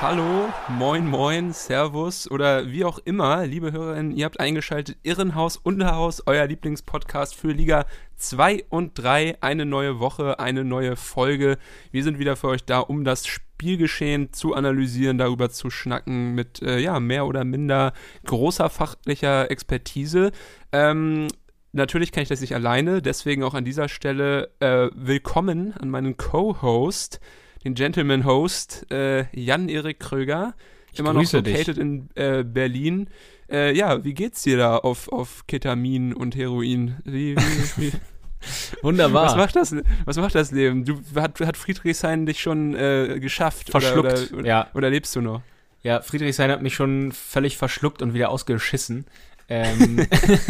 Hallo, moin, moin, Servus oder wie auch immer, liebe Hörerinnen, ihr habt eingeschaltet Irrenhaus Unterhaus, euer Lieblingspodcast für Liga 2 und 3. Eine neue Woche, eine neue Folge. Wir sind wieder für euch da, um das Spielgeschehen zu analysieren, darüber zu schnacken mit äh, ja, mehr oder minder großer fachlicher Expertise. Ähm, Natürlich kann ich das nicht alleine, deswegen auch an dieser Stelle äh, willkommen an meinen Co-Host, den Gentleman-Host äh, Jan-Erik Kröger, Ich immer noch grüße dich. located in äh, Berlin. Äh, ja, wie geht's dir da auf, auf Ketamin und Heroin? Wie, wie, wie, Wunderbar. was, macht das, was macht das Leben? Du, hat, hat Friedrichshain dich schon äh, geschafft? Verschluckt, Oder, oder, oder, ja. oder lebst du noch? Ja, Friedrichshain hat mich schon völlig verschluckt und wieder ausgeschissen. Ähm,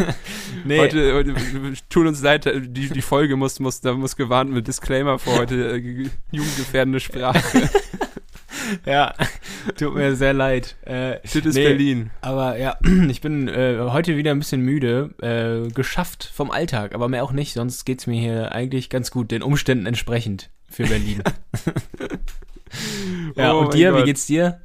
nee, Heute, heute tut uns leid, die, die Folge muss, muss, da muss gewarnt mit Disclaimer vor heute, äh, ge- jugendgefährdende Sprache. ja, tut mir sehr leid. Äh, Das ist Nee. Berlin. aber ja, ich bin äh, heute wieder ein bisschen müde, äh, geschafft vom Alltag, aber mehr auch nicht, sonst geht's mir hier eigentlich ganz gut, den Umständen entsprechend für Berlin. ja, Oh und dir, wie geht's dir?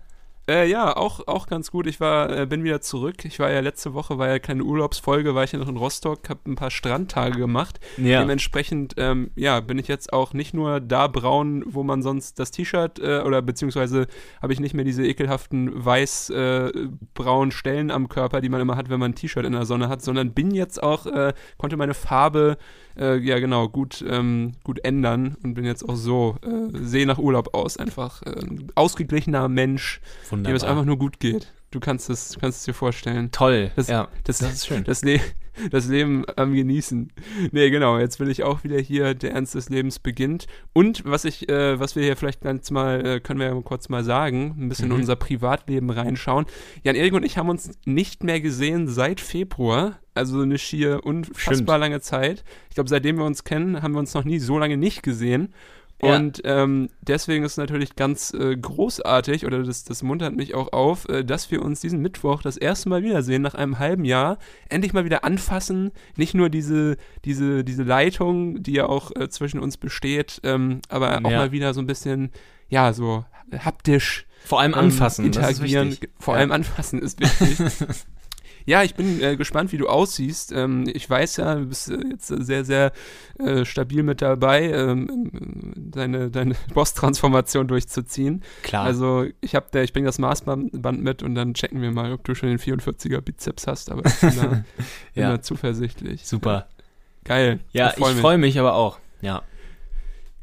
Äh, ja, auch, auch ganz gut. Ich war, äh, bin wieder zurück. Ich war ja letzte Woche, war ja keine Urlaubsfolge, war ich ja noch in Rostock, habe ein paar Strandtage gemacht. Ja. Dementsprechend, ähm, ja, bin ich jetzt auch nicht nur da braun, wo man sonst das T-Shirt äh, oder beziehungsweise habe ich nicht mehr diese ekelhaften weiß-braunen Stellen am Körper, die man immer hat, wenn man ein T-Shirt in der Sonne hat, sondern bin jetzt auch, äh, konnte meine Farbe, äh, ja genau, gut, ähm, gut ändern und bin jetzt auch so, äh, sehe nach Urlaub aus, einfach äh, ein ausgeglichener Mensch, dem es einfach nur gut geht. Du kannst es, du kannst es dir vorstellen. Toll. Das- ja, Das, das ist schön. Das, Le das Leben am Genießen. Nee, genau, jetzt will ich auch wieder hier, der Ernst des Lebens beginnt. Und was ich, äh, was wir hier vielleicht ganz mal, äh, können wir ja kurz mal sagen, ein bisschen in Mhm. unser Privatleben reinschauen. Jan-Erik und ich haben uns nicht mehr gesehen seit Februar. Also eine schier unfassbar Stimmt. lange Zeit. Ich glaube, seitdem wir uns kennen, haben wir uns noch nie so lange nicht gesehen. Ja. Und ähm, deswegen ist es natürlich ganz äh, großartig, oder das, das muntert mich auch auf, äh, dass wir uns diesen Mittwoch das erste Mal wiedersehen, nach einem halben Jahr, endlich mal wieder anfassen, nicht nur diese, diese, diese Leitung, die ja auch äh, zwischen uns besteht, ähm, aber auch Ja. mal wieder so ein bisschen, ja, so haptisch Vor allem ähm, anfassen, ist interagieren. Vor Ja. allem anfassen ist wichtig. Ja, ich bin äh, gespannt, wie du aussiehst. Ähm, ich weiß ja, du bist äh, jetzt sehr, sehr äh, stabil mit dabei, ähm, deine, deine Boss-Transformation durchzuziehen. Klar. Also ich habe ich bringe das Maßband Band mit und dann checken wir mal, ob du schon den 44er Bizeps hast, aber ich bin da, bin Ja. da zuversichtlich. Super. Geil. Ja, ich freu mich. freue mich aber auch. Ja.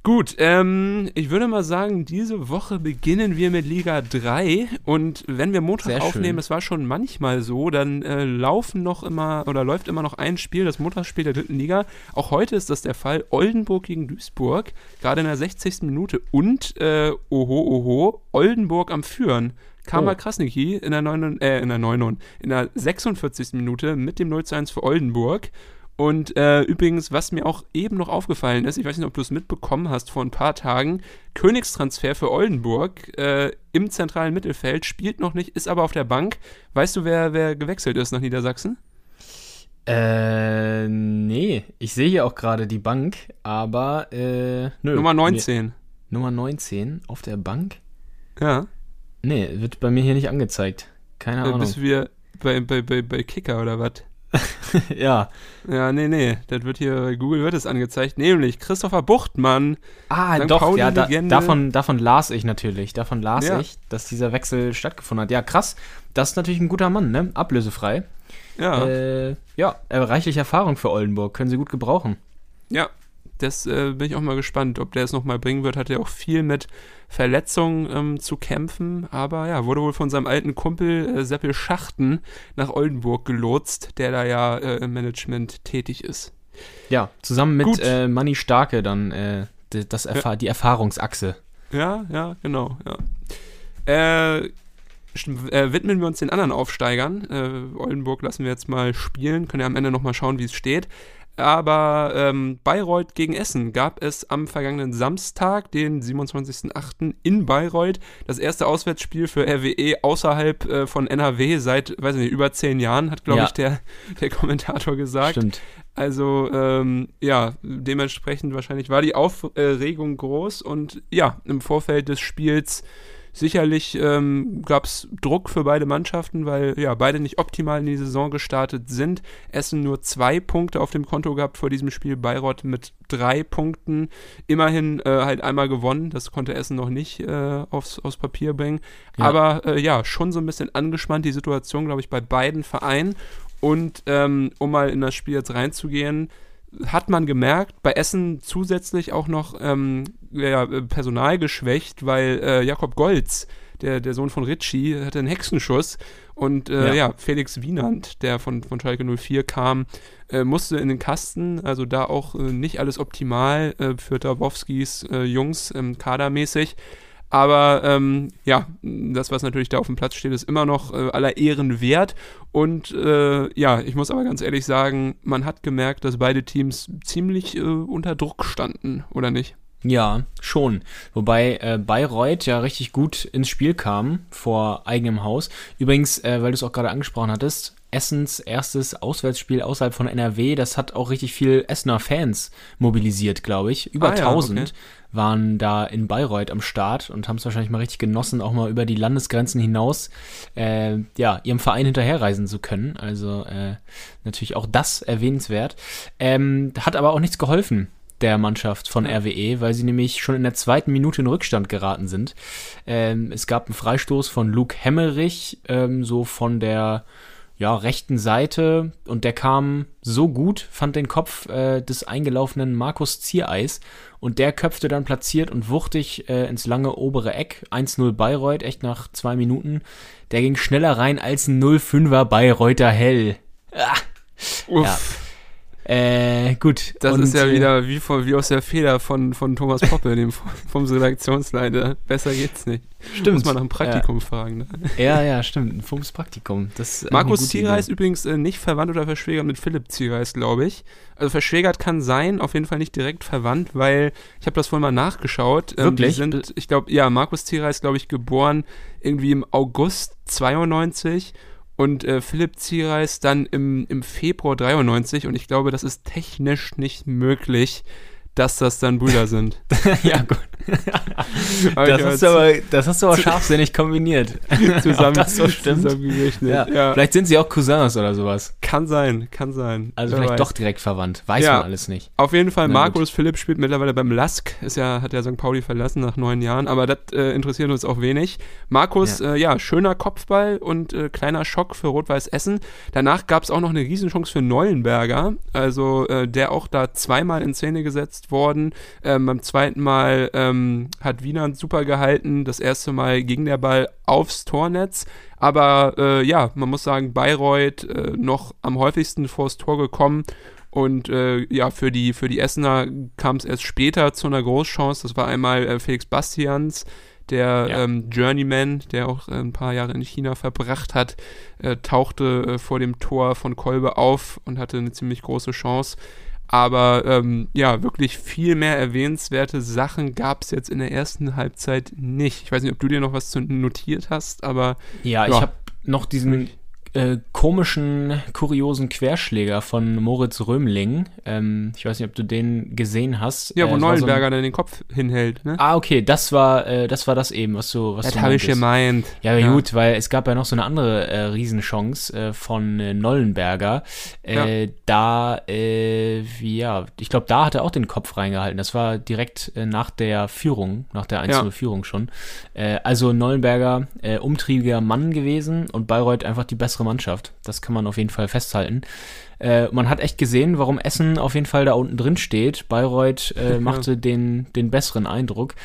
Gut, ähm, ich würde mal sagen, diese Woche beginnen wir mit Liga 3 und wenn wir Montag Sehr schön. aufnehmen, es war schon manchmal so, dann äh, laufen noch immer oder läuft immer noch ein Spiel, das Montagsspiel der dritten Liga. Auch heute ist das der Fall. Oldenburg gegen Duisburg, gerade in der 60. Minute und, äh, oho, oho, Oldenburg am Führen. Kama Oh. Krasniki in der 9, äh, in der 9, in der 46. Minute mit dem 0 zu 1 für Oldenburg. Und äh, übrigens, was mir auch eben noch aufgefallen ist, ich weiß nicht, ob du es mitbekommen hast vor ein paar Tagen, Königstransfer für Oldenburg äh, im zentralen Mittelfeld, spielt noch nicht, ist aber auf der Bank. Weißt du, wer, wer gewechselt ist nach Niedersachsen? Äh, nee. Ich sehe hier auch gerade die Bank, aber, äh, nö. Nummer Nee. 19. Nummer 19 auf der Bank? Ja, Nee, wird bei mir hier nicht angezeigt. Keine äh, Ahnung. bist du wieder bei, bei, bei, bei Kicker oder was? ja. Ja, nee, nee, das wird hier bei Google wird es angezeigt, nämlich Christopher Buchtmann. Ah, St. doch, ja, da, davon, davon las ich natürlich. Davon las Ja. ich, dass dieser Wechsel stattgefunden hat. Ja, krass. Das ist natürlich ein guter Mann, ne? Ablösefrei. Ja, Äh, ja, reichlich Erfahrung für Oldenburg. Können sie gut gebrauchen. ja. Das äh, bin ich auch mal gespannt, ob der es nochmal bringen wird. Hat er auch viel mit Verletzungen ähm, zu kämpfen. Aber ja, wurde wohl von seinem alten Kumpel äh, Seppel Schachten nach Oldenburg gelotst, der da ja äh, im Management tätig ist. Ja, zusammen mit äh, Manni Starke dann äh, das Erfa die Erfahrungsachse. Ja, ja, genau, ja. Äh, äh, widmen wir uns den anderen Aufsteigern. Äh, Oldenburg lassen wir jetzt mal spielen, können ja am Ende nochmal schauen, wie es steht. Aber ähm, Bayreuth gegen Essen gab es am vergangenen Samstag, den 27.08. in Bayreuth. Das erste Auswärtsspiel für RWE außerhalb äh, von NRW seit, weiß nicht, über zehn Jahren, hat, glaube Ja. ich, der, der Kommentator gesagt. Stimmt. Also, ähm, ja, dementsprechend wahrscheinlich war die Aufregung groß und ja, im Vorfeld des Spiels sicherlich ähm, gab es Druck für beide Mannschaften, weil ja, beide nicht optimal in die Saison gestartet sind. Essen nur zwei Punkte auf dem Konto gehabt vor diesem Spiel, Bayreuth mit drei Punkten. Immerhin äh, halt einmal gewonnen, das konnte Essen noch nicht äh, aufs, aufs Papier bringen. Ja. Aber äh, ja, schon so ein bisschen angespannt die Situation, glaube ich, bei beiden Vereinen. Und ähm, um mal in das Spiel jetzt reinzugehen, hat man gemerkt, bei Essen zusätzlich auch noch ähm, ja, äh, Personal geschwächt, weil äh, Jakob Golz, der, der Sohn von Ritchie, hatte einen Hexenschuss und äh, ja. Ja. Felix Wienand, der von, von Schalke 04 kam, äh, musste in den Kasten, also da auch äh, nicht alles optimal äh, für Dabowskis Jungs ähm, kadermäßig. Aber ähm, ja, das, was natürlich da auf dem Platz steht, ist immer noch äh, aller Ehren wert. Und äh, ja, ich muss aber ganz ehrlich sagen, man hat gemerkt, dass beide Teams ziemlich äh, unter Druck standen, oder nicht? Ja, schon. Wobei äh, Bayreuth ja richtig gut ins Spiel kam vor eigenem Haus. Übrigens, äh, weil du es auch gerade angesprochen hattest, Essens erstes Auswärtsspiel außerhalb von NRW, das hat auch richtig viel Essener Fans mobilisiert, glaube ich. Über Ah ja, 1000 okay. Waren da in Bayreuth am Start und haben es wahrscheinlich mal richtig genossen, auch mal über die Landesgrenzen hinaus äh, ja, ihrem Verein hinterherreisen zu können. Also äh, natürlich auch das erwähnenswert. Ähm, hat aber auch nichts geholfen der Mannschaft von RWE, weil sie nämlich schon in der zweiten Minute in Rückstand geraten sind. Ähm, es gab einen Freistoß von Luke Hemmerich, ähm, so von der ja, rechten Seite und der kam so gut, fand den Kopf äh, des eingelaufenen Markus Ziereis und der köpfte dann platziert und wuchtig äh, ins lange obere Eck. 1-0 Bayreuth, echt nach zwei Minuten. Der ging schneller rein als ein 0-5er Bayreuther Hell. Ah, Uff, äh, gut. das Und, ist ja äh, wieder wie, von, wie aus der Feder von, von Thomas Poppe, dem vom Redaktionsleiter. Besser geht's nicht. Stimmt. Muss man nach dem Praktikum fragen. Ne? Ja, ja, stimmt. Ein Fums Praktikum. Das ist Markus Ziereis übrigens äh, nicht verwandt oder verschwägert mit Philipp Ziereis, glaube ich. Also verschwägert kann sein, auf jeden Fall nicht direkt verwandt, weil ich habe das vorhin mal nachgeschaut. Ähm, Wirklich? Sind, ich glaube, ja, Markus Ziereis, glaube ich, geboren irgendwie im August 92 und äh, Philipp Ziereis dann im, im Februar 93 und ich glaube, das ist technisch nicht möglich, dass das dann Brüder sind. ja, gut. Das hast, du aber, das hast du aber scharfsinnig kombiniert. zusammen, das so stimmt. Ja. Ja, Vielleicht sind sie auch Cousins oder sowas. kann sein, kann sein. Also Wer vielleicht weiß. doch direkt verwandt. Weiß Ja. man alles nicht. Auf jeden Fall, Na Markus Philipp spielt mittlerweile beim Lask, ist ja, hat ja St. Pauli verlassen nach neun Jahren, aber das äh, interessiert uns auch wenig. Markus, ja, äh, schöner Kopfball und äh, kleiner Schock für Rot-Weiß Essen. Danach gab es auch noch eine Riesenchance für Neulenberger, also äh, der auch da zweimal in Szene gesetzt worden. Ähm, beim zweiten Mal ähm, hat Wieland super gehalten, das erste Mal ging der Ball aufs Tornetz. Aber äh, ja, man muss sagen, Bayreuth äh, noch am häufigsten vors Tor gekommen. Und äh, ja, für die, für die Essener kam es erst später zu einer Großchance. Das war einmal äh, Felix Bastians, der Ja. ähm, Journeyman, der auch äh, ein paar Jahre in China verbracht hat, äh, tauchte vor dem Tor von Kolbe auf und hatte eine ziemlich große Chance. Aber ähm, ja, wirklich viel mehr erwähnenswerte Sachen gab es jetzt in der ersten Halbzeit nicht. Ich weiß nicht, ob du dir noch was zu notiert hast, aber Ja, Ja. ich habe noch diesen äh, komischen, kuriosen Querschläger von Moritz Römling. Ähm, ich weiß nicht, ob du den gesehen hast. ja, Äh, wo es war so ein- Neuenberger dann den Kopf hinhält, ne? Ah, okay, das war, äh, das war das eben, was du, was das habe ich gemeint. Ja, aber gut, weil es gab ja noch so eine andere äh, Riesenchance äh, von äh, Nollenberger. Äh, Da, äh, wie, ja, ich glaube, da hat er auch den Kopf reingehalten. Das war direkt äh, nach der Führung, nach der 1-0-Führung schon. Äh, also Nollenberger, äh, umtriebiger Mann gewesen und Bayreuth einfach die bessere Mannschaft. Das kann man auf jeden Fall festhalten. Äh, man hat echt gesehen, warum Essen auf jeden Fall da unten drin steht. Bayreuth äh, machte den, den besseren Eindruck.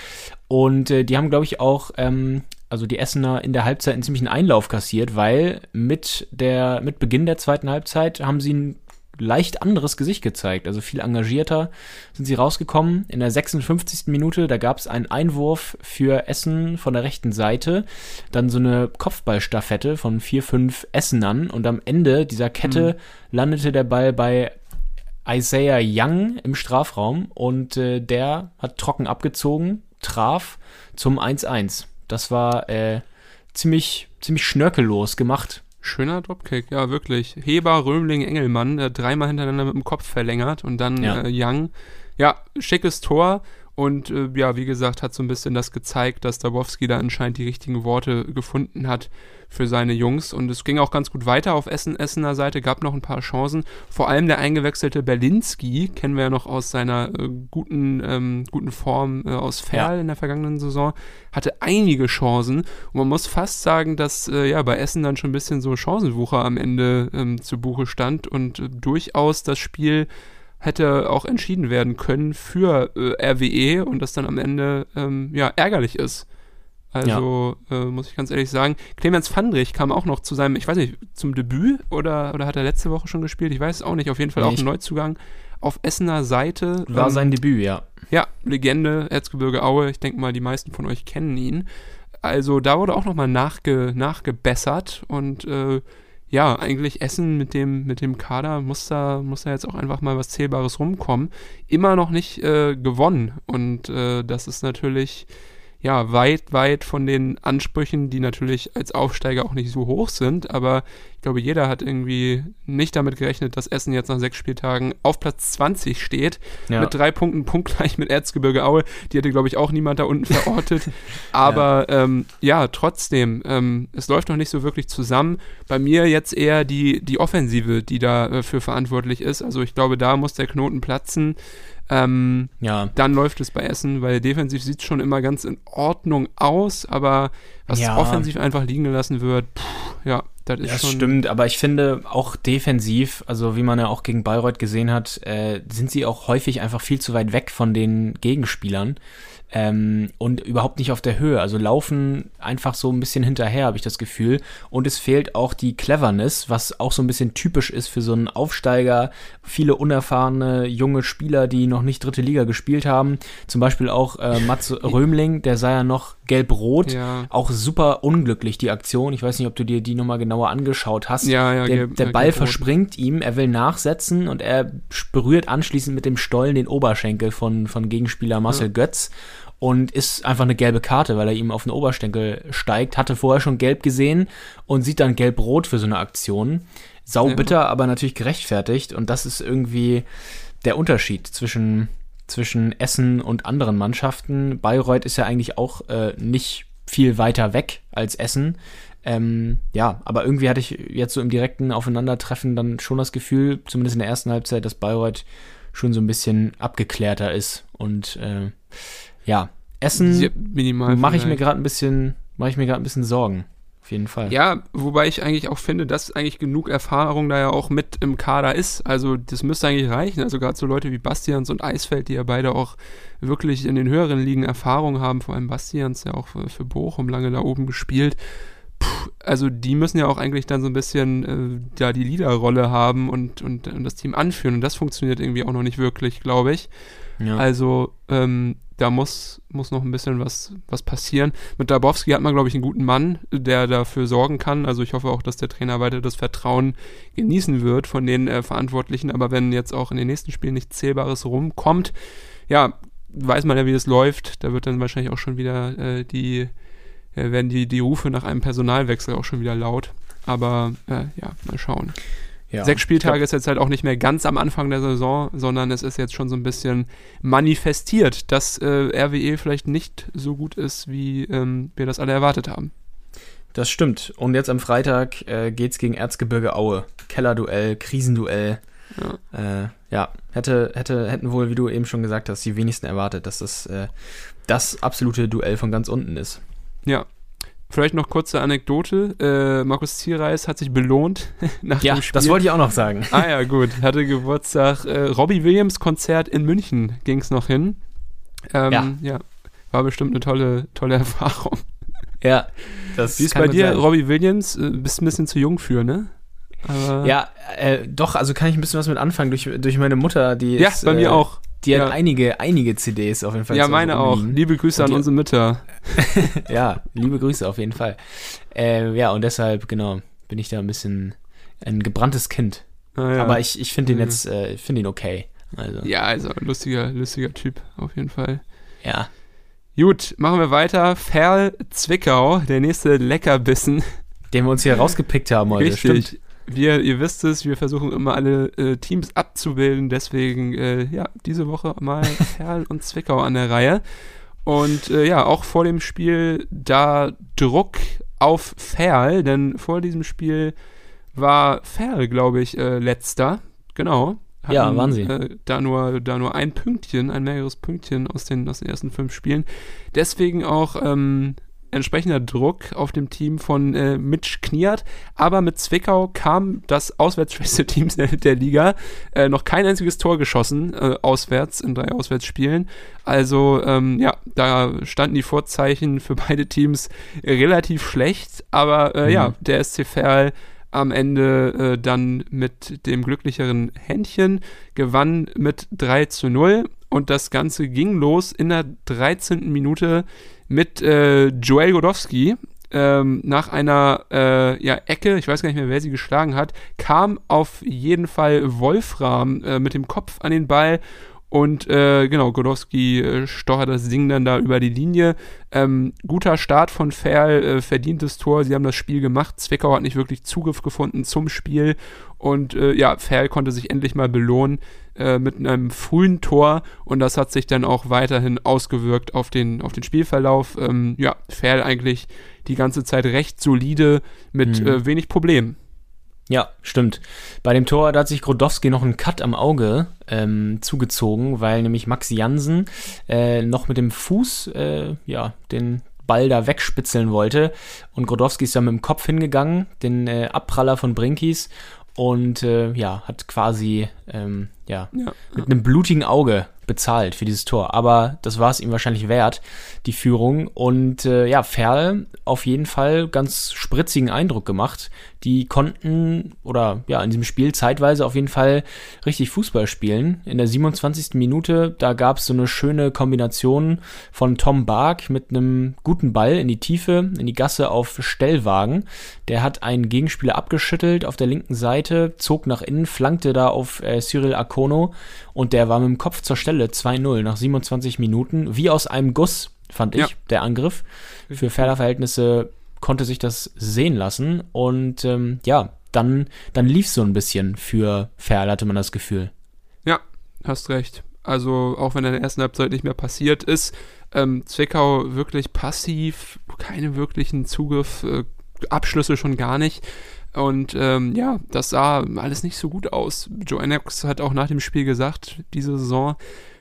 Und äh, die haben, glaube ich, auch, ähm, also die Essener in der Halbzeit einen ziemlichen Einlauf kassiert, weil mit der, mit Beginn der zweiten Halbzeit haben sie einen leicht anderes Gesicht gezeigt. Also viel engagierter sind sie rausgekommen. In der 56. Minute, da gab es einen Einwurf für Essen von der rechten Seite. Dann so eine Kopfballstaffette von vier, fünf Essenern. Und am Ende dieser Kette mhm. landete der Ball bei Isaiah Young im Strafraum und äh, der hat trocken abgezogen, traf zum 1-1. Das war äh, ziemlich, ziemlich schnörkellos gemacht. Schöner Dropkick, ja, wirklich. Heber, Römling, Engelmann, äh, dreimal hintereinander mit dem Kopf verlängert und dann ja. äh, Young. Ja, schickes Tor und äh, ja, wie gesagt, hat so ein bisschen das gezeigt, dass Dabowski da anscheinend die richtigen Worte gefunden hat für seine Jungs. Und es ging auch ganz gut weiter auf Essen, Essener Seite, gab noch ein paar Chancen. Vor allem der eingewechselte Berlinski, kennen wir ja noch aus seiner äh, guten, ähm, guten Form äh, aus Ferl ja. in der vergangenen Saison, hatte einige Chancen. Und man muss fast sagen, dass äh, ja bei Essen dann schon ein bisschen so Chancenwucher am Ende ähm, zu Buche stand und äh, durchaus das Spiel hätte auch entschieden werden können für äh, RWE und das dann am Ende ähm, ja ärgerlich ist. Also ja. äh, muss ich ganz ehrlich sagen, Clemens Fandrich kam auch noch zu seinem, ich weiß nicht, zum Debüt oder, oder hat er letzte Woche schon gespielt? Ich weiß es auch nicht. Auf jeden Fall nee, auch ein Neuzugang auf Essener Seite. War ähm, sein Debüt, ja. Ja, Legende, Erzgebirge Aue. Ich denke mal, die meisten von euch kennen ihn. Also da wurde auch nochmal nachge, nachgebessert und äh, ja, eigentlich Essen mit dem, mit dem Kader muss da, muss da jetzt auch einfach mal was Zählbares rumkommen. Immer noch nicht äh, gewonnen. Und äh, das ist natürlich ja, weit, weit von den Ansprüchen, die natürlich als Aufsteiger auch nicht so hoch sind. Aber ich glaube, jeder hat irgendwie nicht damit gerechnet, dass Essen jetzt nach sechs Spieltagen auf Platz 20 steht. Ja. Mit drei Punkten punktgleich mit Erzgebirge Aue. Die hätte, glaube ich, auch niemand da unten verortet. Aber ja. Ähm, ja, trotzdem, ähm, es läuft noch nicht so wirklich zusammen. Bei mir jetzt eher die, die Offensive, die dafür äh, verantwortlich ist. Also ich glaube, da muss der Knoten platzen. Ähm, ja. Dann läuft es bei Essen, weil defensiv sieht es schon immer ganz in Ordnung aus, aber was ja. offensiv einfach liegen gelassen wird, pff, ja, das ist das schon. stimmt, aber ich finde auch defensiv, also wie man ja auch gegen Bayreuth gesehen hat, äh, sind sie auch häufig einfach viel zu weit weg von den Gegenspielern ähm, und überhaupt nicht auf der Höhe. Also laufen einfach so ein bisschen hinterher, habe ich das Gefühl. Und es fehlt auch die Cleverness, was auch so ein bisschen typisch ist für so einen Aufsteiger. Viele unerfahrene junge Spieler, die noch nicht dritte Liga gespielt haben. Zum Beispiel auch äh, Mats Römling, der sei ja noch gelb-rot. Ja. Auch super unglücklich, die Aktion. Ich weiß nicht, ob du dir die nochmal genauer angeschaut hast. Ja, ja, der, der Ball verspringt ihm, er will nachsetzen und er berührt anschließend mit dem Stollen den Oberschenkel von, von Gegenspieler Marcel ja. Götz und ist einfach eine gelbe Karte, weil er ihm auf den Oberschenkel steigt. Hatte vorher schon gelb gesehen und sieht dann gelb-rot für so eine Aktion. Sau bitter, ja. aber natürlich gerechtfertigt. Und das ist irgendwie der Unterschied zwischen, zwischen Essen und anderen Mannschaften. Bayreuth ist ja eigentlich auch äh, nicht viel weiter weg als Essen. Ähm, ja, aber irgendwie hatte ich jetzt so im direkten Aufeinandertreffen dann schon das Gefühl, zumindest in der ersten Halbzeit, dass Bayreuth schon so ein bisschen abgeklärter ist. Und äh, ja, Essen mache ich mir gerade ein bisschen, mache ich mir gerade ein bisschen Sorgen. Auf jeden Fall. Ja, wobei ich eigentlich auch finde, dass eigentlich genug Erfahrung da ja auch mit im Kader ist. Also das müsste eigentlich reichen. Also gerade so Leute wie Bastians und Eisfeld, die ja beide auch wirklich in den höheren Ligen Erfahrung haben, vor allem Bastians ja auch für, Bochum lange da oben gespielt. Puh, also die müssen ja auch eigentlich dann so ein bisschen äh, ja, die Leaderrolle haben und, und, und das Team anführen. Und das funktioniert irgendwie auch noch nicht wirklich, glaube ich. Ja. Also ähm, da muss, muss noch ein bisschen was, was passieren. Mit Dabowski hat man, glaube ich, einen guten Mann, der dafür sorgen kann. Also ich hoffe auch, dass der Trainer weiter das Vertrauen genießen wird von den äh, Verantwortlichen. Aber wenn jetzt auch in den nächsten Spielen nichts Zählbares rumkommt, ja, weiß man ja, wie das läuft. Da wird dann wahrscheinlich auch schon wieder äh, die, äh, werden die, die Rufe nach einem Personalwechsel auch schon wieder laut. Aber äh, ja, mal schauen. Ja, Sechs Spieltage ist jetzt halt auch nicht mehr ganz am Anfang der Saison, sondern es ist jetzt schon so ein bisschen manifestiert, dass äh, RWE vielleicht nicht so gut ist, wie ähm, wir das alle erwartet haben. Das stimmt. Und jetzt am Freitag äh, es gegen Erzgebirge Aue. Kellerduell, Krisenduell. Ja. Äh, ja, hätte, hätte, hätten wohl, wie du eben schon gesagt hast, die wenigsten erwartet, dass das äh, das absolute Duell von ganz unten ist. Ja, Vielleicht noch kurze Anekdote. Äh, Markus Zierreis hat sich belohnt nach ja, dem Spiel. das wollte ich auch noch sagen. Ah ja, gut. Hatte Geburtstag. Äh, Robbie Williams Konzert in München ging es noch hin. Ähm, ja. ja. War bestimmt eine tolle, tolle Erfahrung. Ja. Das Wie ist bei dir, sein. Robbie Williams? Äh, bist ein bisschen zu jung für, ne? Aber Ja, äh, doch, also kann ich ein bisschen was mit anfangen durch, durch meine Mutter, die ja ist, bei mir äh, auch. Die hat Ja. einige, einige CDs auf jeden Fall. Ja, meine auch. Liebe Grüße Und an unsere Mütter. Ja, liebe Grüße auf jeden Fall. Äh, ja, und deshalb, genau, bin ich da ein bisschen ein gebranntes Kind. Ah, ja. Aber ich, ich finde ihn Mhm. jetzt, äh, ich finde ihn okay. Also, Ja, also lustiger, lustiger Typ, auf jeden Fall. ja. Gut, machen wir weiter. Ferl Zwickau, der nächste Leckerbissen. Den wir uns hier rausgepickt haben heute. Richtig. Stimmt. Wir, ihr wisst es, wir versuchen immer alle äh, Teams abzubilden. Deswegen, äh, ja, diese Woche mal Ferl und Zwickau an der Reihe. Und äh, ja, auch vor dem Spiel da Druck auf Ferl, denn vor diesem Spiel war Ferl, glaube ich, äh, letzter. Genau. Ja, waren sie. Äh, da, nur, da nur ein Pünktchen, ein mehreres Pünktchen aus den, aus den ersten fünf Spielen. Deswegen auch ähm, entsprechender Druck auf dem Team von äh, Mitch Kniat. Aber mit Zwickau kam das auswärtsschwächste Team der, der Liga äh, noch kein einziges Tor geschossen, äh, auswärts, in drei Auswärtsspielen. Also, ähm, ja, da standen die Vorzeichen für beide Teams relativ schlecht. Aber äh, Mhm. ja, der SC Verl am Ende äh, dann mit dem glücklicheren Händchen gewann mit 3 zu 0 und das Ganze ging los in der 13. Minute mit äh, Joel Godowski. Ähm, nach einer äh, ja, Ecke, ich weiß gar nicht mehr, wer sie geschlagen hat, kam auf jeden Fall Wolfram äh, mit dem Kopf an den Ball und äh, genau, Godowski äh, stochert das Ding dann da über die Linie. Ähm, guter Start von Ferl, äh, verdientes Tor. Sie haben das Spiel gemacht. Zwickau hat nicht wirklich Zugriff gefunden zum Spiel. Und äh, ja, Ferl konnte sich endlich mal belohnen äh, mit einem frühen Tor. Und das hat sich dann auch weiterhin ausgewirkt auf den, auf den Spielverlauf. Ähm, ja, Ferl eigentlich die ganze Zeit recht solide mit Mhm. äh, wenig Problemen. Ja, stimmt. Bei dem Tor, da hat sich Grodowski noch einen Cut am Auge ähm, zugezogen, weil nämlich Max Jansen äh, noch mit dem Fuß äh, ja, den Ball da wegspitzeln wollte. Und Grodowski ist dann mit dem Kopf hingegangen, den äh, Abpraller von Brinkis, und äh, ja, hat quasi ähm, ja, Ja, mit einem blutigen Auge bezahlt für dieses Tor. Aber das war es ihm wahrscheinlich wert, die Führung. Und äh, ja, Ferl auf jeden Fall ganz spritzigen Eindruck gemacht. Die konnten oder ja, in diesem Spiel zeitweise auf jeden Fall richtig Fußball spielen. In der 27. Minute, da gab es so eine schöne Kombination von Tom Bark mit einem guten Ball in die Tiefe, in die Gasse auf Stellwagen. Der hat einen Gegenspieler abgeschüttelt auf der linken Seite, zog nach innen, flankte da auf äh, Cyril Akono und der war mit dem Kopf zur Stelle 2-0 nach 27 Minuten. Wie aus einem Guss, fand ich, Ja. der Angriff. Für Ferler-Verhältnisse konnte sich das sehen lassen und ähm, ja, dann, dann lief so ein bisschen für Ferl, hatte man das Gefühl. Ja, hast recht. Also auch wenn in der ersten Halbzeit nicht mehr passiert ist, ähm, Zwickau wirklich passiv, keine wirklichen Zugriff, äh, Abschlüsse schon gar nicht. Und ähm, ja, das sah alles nicht so gut aus. Joe Ennox hat auch nach dem Spiel gesagt, diese Saison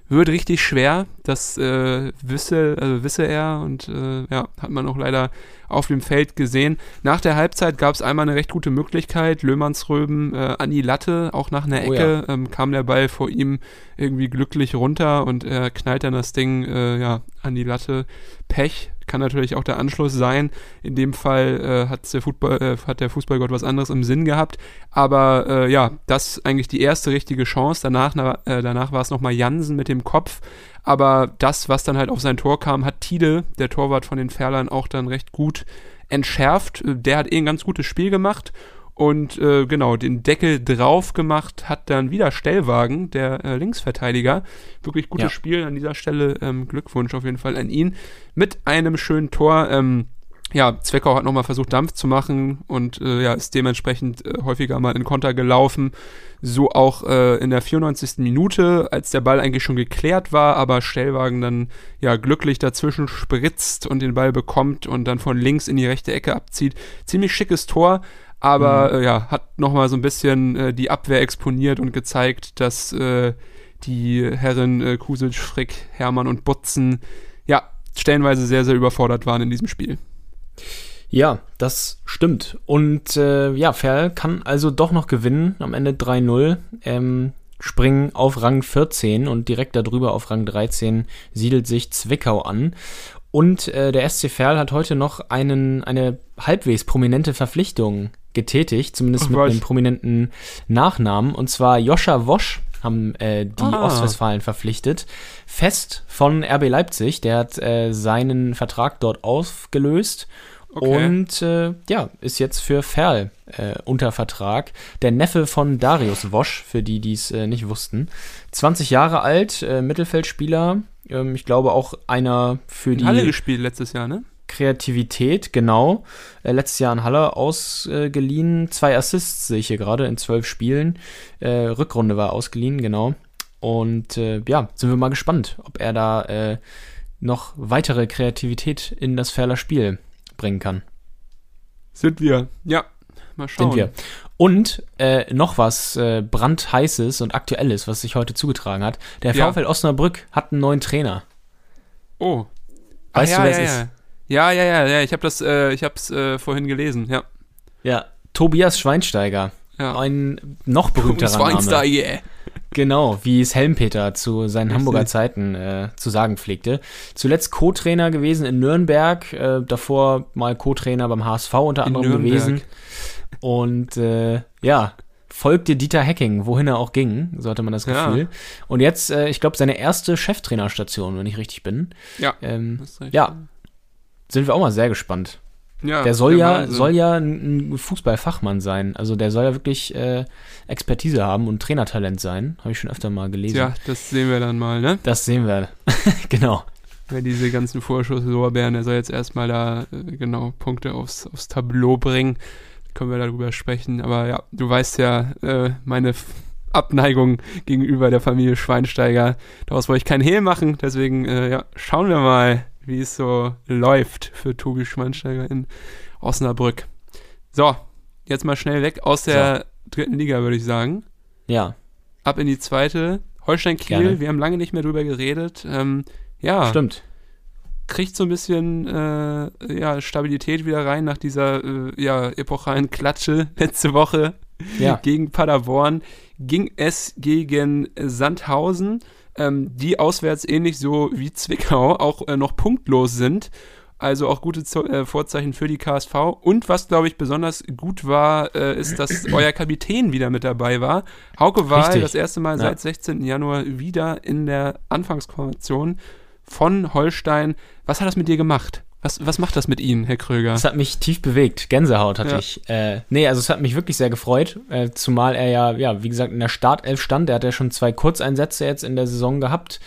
wird richtig schwer. Das äh, wisse, äh, wisse er und äh, ja, hat man auch leider auf dem Feld gesehen. Nach der Halbzeit gab es einmal eine recht gute Möglichkeit. Löhmannsröben äh, an die Latte, auch nach einer Oh Ecke, ähm, kam der Ball vor ihm irgendwie glücklich runter und er knallt dann das Ding äh, ja, an die Latte. Pech kann natürlich auch der Anschluss sein. In dem Fall äh, hat's der Fußball, äh, hat der Fußballgott was anderes im Sinn gehabt. Aber äh, ja, das ist eigentlich die erste richtige Chance. Danach, na, äh, danach war es nochmal Jansen mit dem Kopf. Aber das, was dann halt auf sein Tor kam, hat Tide, der Torwart von den Ferlern, auch dann recht gut entschärft. Der hat eh ein ganz gutes Spiel gemacht und äh, genau den Deckel drauf gemacht hat dann wieder Stellwagen, der äh, Linksverteidiger. Wirklich gutes Ja. Spiel an dieser Stelle. Ähm, Glückwunsch auf jeden Fall an ihn mit einem schönen Tor. Ähm, ja, Zweckau hat nochmal versucht, Dampf zu machen und äh, ja, ist dementsprechend äh, häufiger mal in Konter gelaufen. So auch äh, in der 94. Minute, als der Ball eigentlich schon geklärt war, aber Stellwagen dann ja glücklich dazwischen spritzt und den Ball bekommt und dann von links in die rechte Ecke abzieht. Ziemlich schickes Tor, aber äh, ja, hat nochmal so ein bisschen äh, die Abwehr exponiert und gezeigt, dass äh, die Herren Kusic, Frick, Hermann und Butzen ja stellenweise sehr, sehr überfordert waren in diesem Spiel. Ja, das stimmt. Und äh, ja, Ferl kann also doch noch gewinnen. Am Ende 3-0. Ähm, springen auf Rang 14 und direkt darüber auf Rang 13 siedelt sich Zwickau an. Und äh, der SC Verl hat heute noch einen, eine halbwegs prominente Verpflichtung getätigt, zumindest Oh mit Gott. einem prominenten Nachnamen. Und zwar Joscha Wosch haben äh, die Ah. Ostwestfalen verpflichtet. Fest von RB Leipzig, der hat äh, seinen Vertrag dort aufgelöst. Okay. Und äh, ja, ist jetzt für Ferl äh, unter Vertrag. Der Neffe von Darius Wosch, für die, die es äh, nicht wussten. 20 Jahre alt, äh, Mittelfeldspieler. Ähm, ich glaube auch einer für In die Halle gespielt letztes Jahr, ne? Kreativität, genau. Äh, letztes Jahr in Halle ausgeliehen. Zwei Assists sehe ich hier gerade in zwölf Spielen. Äh, Rückrunde war ausgeliehen, genau. Und äh, ja, sind wir mal gespannt, ob er da äh, noch weitere Kreativität in das Ferler Spiel bringen kann. Sind wir. Ja, mal schauen. Sind wir. Und äh, noch was äh, brandheißes und aktuelles, was sich heute zugetragen hat. Der Ja. VfL Osnabrück hat einen neuen Trainer. Oh. Weißt ah, du, ja, wer es ja, ist? Ja. Ja, ja, ja, ja. Ich habe das, äh, ich hab's äh, vorhin gelesen. Ja. Ja, Tobias Schweinsteiger. Ja. Ein noch berühmterer Name. Schweinsteiger. Genau, wie es Helmpeter zu seinen Richtig. Hamburger Zeiten äh, zu sagen pflegte. Zuletzt Co-Trainer gewesen in Nürnberg, äh, davor mal Co-Trainer beim HSV unter In anderem Nürnberg. gewesen. Und äh, ja, folgte Dieter Hecking, wohin er auch ging, so hatte man das Ja. Gefühl. Und jetzt, äh, ich glaube, seine erste Cheftrainerstation, wenn ich richtig bin. Ja. Ähm, Hast recht. ja, sind wir auch mal sehr gespannt. ja Der soll ja, Wahnsinn. soll ja ein Fußballfachmann sein. Also der soll ja wirklich äh, Expertise haben und Trainertalent sein. Habe ich schon öfter mal gelesen. Tja, das sehen wir dann mal, ne? Das sehen wir. genau. Weil diese ganzen Vorschusslorbeeren, der soll jetzt erstmal da äh, genau Punkte aufs, aufs Tableau bringen. Können wir darüber sprechen. Aber ja, du weißt ja, äh, meine Abneigung gegenüber der Familie Schweinsteiger. Daraus wollte ich keinen Hehl machen. Deswegen, äh, ja, schauen wir mal, wie es so läuft für Tobi Schweinsteiger in Osnabrück. So, jetzt mal schnell weg aus der dritten Liga, würde ich sagen. Ja, Ab in die zweite. Holstein Kiel, Gerne. wir haben lange nicht mehr drüber geredet. Ähm, ja, stimmt. kriegt so ein bisschen äh, ja, Stabilität wieder rein nach dieser äh, ja, epochalen Klatsche letzte Woche Ja. gegen Paderborn. Ging es gegen Sandhausen, ähm, die auswärts ähnlich so wie Zwickau auch äh, noch punktlos sind. Also auch gute Zo äh, Vorzeichen für die KSV. Und was, glaube ich, besonders gut war, äh, ist, dass euer Kapitän wieder mit dabei war. Hauke Wahl, Richtig. das erste Mal Ja. seit 16. Januar wieder in der Anfangsformation von Holstein. Was hat das mit dir gemacht? Was, was macht das mit Ihnen, Herr Kröger? Das hat mich tief bewegt. Gänsehaut hatte Ja. ich. Äh, nee, also es hat mich wirklich sehr gefreut. Äh, zumal er ja, ja, wie gesagt, in der Startelf stand. Er hat ja schon zwei Kurzeinsätze jetzt in der Saison gehabt.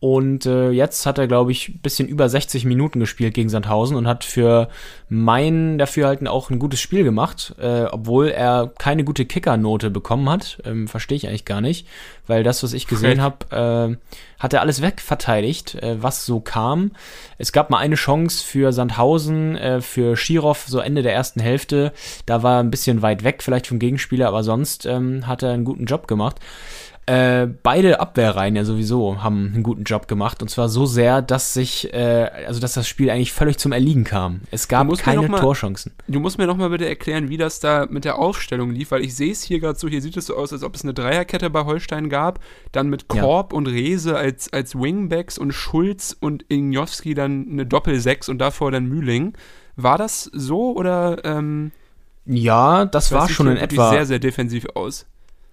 Und äh, jetzt hat er, glaube ich, ein bisschen über 60 Minuten gespielt gegen Sandhausen und hat für mein Dafürhalten auch ein gutes Spiel gemacht, äh, obwohl er keine gute Kickernote bekommen hat. Ähm, Verstehe ich eigentlich gar nicht, weil das, was ich gesehen habe, äh, hat er alles wegverteidigt, äh, was so kam. Es gab mal eine Chance für Sandhausen, äh, für Schirov, so Ende der ersten Hälfte. Da war er ein bisschen weit weg vielleicht vom Gegenspieler, aber sonst ähm, hat er einen guten Job gemacht. Äh, beide Abwehrreihen ja sowieso haben einen guten Job gemacht und zwar so sehr, dass sich, äh, also dass das Spiel eigentlich völlig zum Erliegen kam. Es gab keine mal- Torchancen. Du musst mir noch mal bitte erklären, wie das da mit der Aufstellung lief, weil ich sehe es hier gerade so, hier sieht es so aus, als ob es eine Dreierkette bei Holstein gab, dann mit Ja. Korb und Rehse als, als Wingbacks und Schulz und Injowski dann eine Doppel-Sechs und davor dann Mühling. War das so oder ähm, Ja, das war schon in etwa. sehr, sehr defensiv aus.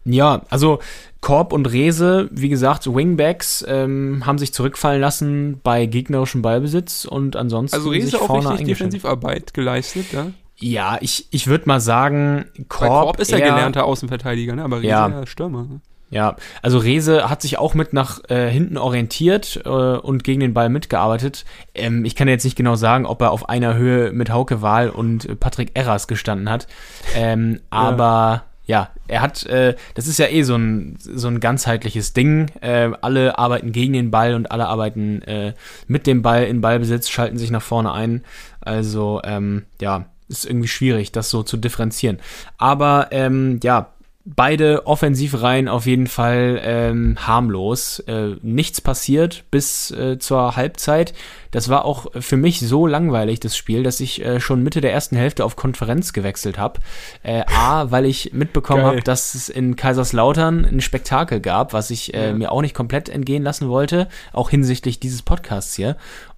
Ja, also Korb und Rese, wie gesagt, Wingbacks ähm, haben sich zurückfallen lassen bei gegnerischem Ballbesitz und ansonsten Also sich Rehse auch richtig. Defensivarbeit geleistet, ja? Ja, ich, ich würde mal sagen, Korb, Korb, ist ja gelernter Außenverteidiger, ne? aber Rehse Ja. ja, Stürmer. ne? Ja, also Rese hat sich auch mit nach äh, hinten orientiert äh, und gegen den Ball mitgearbeitet. Ähm, ich kann jetzt nicht genau sagen, ob er auf einer Höhe mit Hauke Wahl und äh, Patrick Erras gestanden hat. Ähm, aber ja, er hat, äh, das ist ja eh so ein, so ein ganzheitliches Ding. Äh, alle arbeiten gegen den Ball und alle arbeiten äh, mit dem Ball in Ballbesitz, schalten sich nach vorne ein. Also ähm, ja, ist irgendwie schwierig, das so zu differenzieren. Aber ähm, ja, beide Offensivreihen auf jeden Fall ähm, harmlos. Äh, nichts passiert bis äh, zur Halbzeit. Das war auch für mich so langweilig, das Spiel, dass ich äh, schon Mitte der ersten Hälfte auf Konferenz gewechselt habe. Äh, A, weil ich mitbekommen habe, dass es in Kaiserslautern ein Spektakel gab, was ich äh, Ja. mir auch nicht komplett entgehen lassen wollte, auch hinsichtlich dieses Podcasts hier.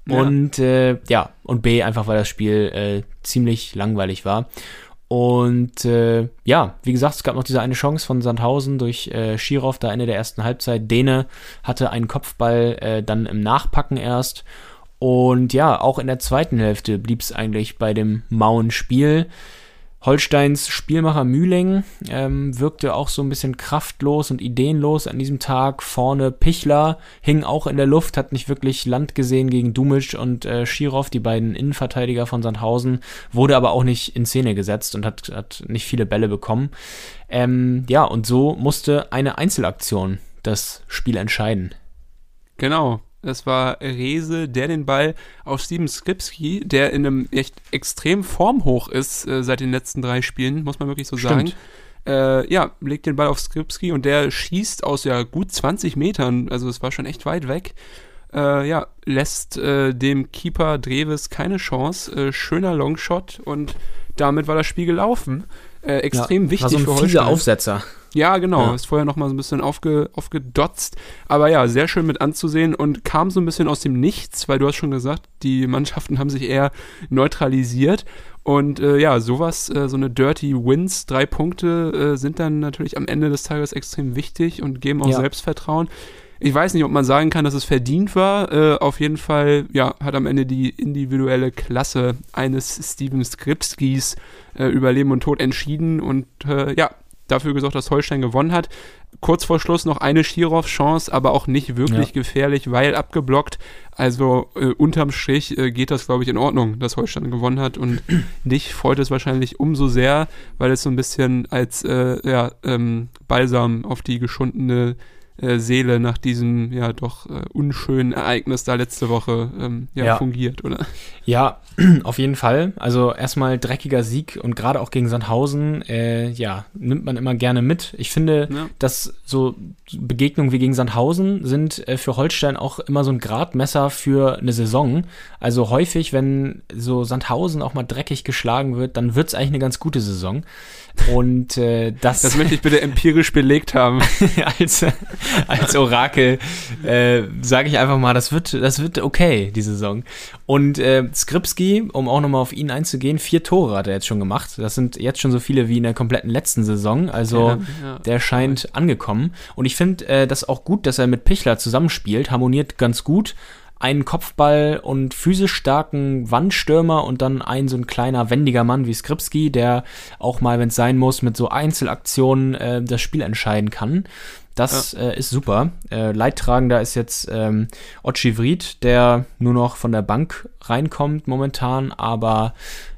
Ja. Und äh, ja, und B, einfach weil das Spiel äh, ziemlich langweilig war. Und äh, ja, wie gesagt, es gab noch diese eine Chance von Sandhausen durch äh, Schirov, da Ende der ersten Halbzeit. Dene hatte einen Kopfball äh, dann im Nachpacken erst. Und ja, auch in der zweiten Hälfte blieb es eigentlich bei dem mauen Spiel. Holsteins Spielmacher Mühling ähm, wirkte auch so ein bisschen kraftlos und ideenlos an diesem Tag. Vorne Pichler hing auch in der Luft, hat nicht wirklich Land gesehen gegen Dumic und äh, Schirov, die beiden Innenverteidiger von Sandhausen, wurde aber auch nicht in Szene gesetzt und hat, hat nicht viele Bälle bekommen. Ähm, ja, und so musste eine Einzelaktion das Spiel entscheiden. Genau. Das war Rese, der den Ball auf Steven Skripski, der in einem echt extrem formhoch ist äh, seit den letzten drei Spielen, muss man wirklich so Stimmt. sagen. Äh, ja, legt den Ball auf Skripski und der schießt aus ja gut 20 Metern, also es war schon echt weit weg. Äh, ja, lässt äh, dem Keeper Dreves keine Chance. Äh, schöner Longshot und damit war das Spiel gelaufen. Äh, extrem ja, wichtig war so ein für Holstein. Aufsetzer. Ja, genau. Ja. Ist vorher noch mal so ein bisschen aufge, aufgedotzt. Aber ja, sehr schön mit anzusehen und kam so ein bisschen aus dem Nichts, weil du hast schon gesagt, die Mannschaften haben sich eher neutralisiert. Und äh, ja, sowas, äh, so eine Dirty Wins, drei Punkte äh, sind dann natürlich am Ende des Tages extrem wichtig und geben auch Ja. Selbstvertrauen. Ich weiß nicht, ob man sagen kann, dass es verdient war. Äh, auf jeden Fall, ja, hat am Ende die individuelle Klasse eines Steven Skripskis äh, über Leben und Tod entschieden und äh, ja, dafür gesorgt, dass Holstein gewonnen hat. Kurz vor Schluss noch eine Schirov-Chance, aber auch nicht wirklich Ja. gefährlich, weil abgeblockt. Also äh, unterm Strich äh, geht das, glaube ich, in Ordnung, dass Holstein gewonnen hat. Und dich freut es wahrscheinlich umso sehr, weil es so ein bisschen als äh, ja, ähm, Balsam auf die geschundene äh, Seele nach diesem ja doch äh, unschönen Ereignis da letzte Woche ähm, ja, Ja. fungiert, oder? Ja, auf jeden Fall. Also erstmal dreckiger Sieg und gerade auch gegen Sandhausen, äh, ja, nimmt man immer gerne mit. Ich finde, Ja. dass so Begegnungen wie gegen Sandhausen sind äh, für Holstein auch immer so ein Gradmesser für eine Saison. Also häufig, wenn so Sandhausen auch mal dreckig geschlagen wird, dann wird es eigentlich eine ganz gute Saison. Und äh, das, Das möchte ich bitte empirisch belegt haben. als, als Orakel äh, sage ich einfach mal, das wird, das wird okay, die Saison. Und äh, Skripski, um auch nochmal auf ihn einzugehen, vier Tore hat er jetzt schon gemacht. Das sind jetzt schon so viele wie in der kompletten letzten Saison. Also Ja, ja. der scheint angekommen. Und ich finde äh, das auch gut, dass er mit Pichler zusammenspielt. Harmoniert ganz gut. Einen Kopfball und physisch starken Wandstürmer und dann ein so ein kleiner, wendiger Mann wie Skripski, der auch mal, wenn es sein muss, mit so Einzelaktionen äh, das Spiel entscheiden kann. Das äh, ist super. Äh, Leidtragender ist jetzt ähm, Ochi Vried, der nur noch von der Bank reinkommt momentan, aber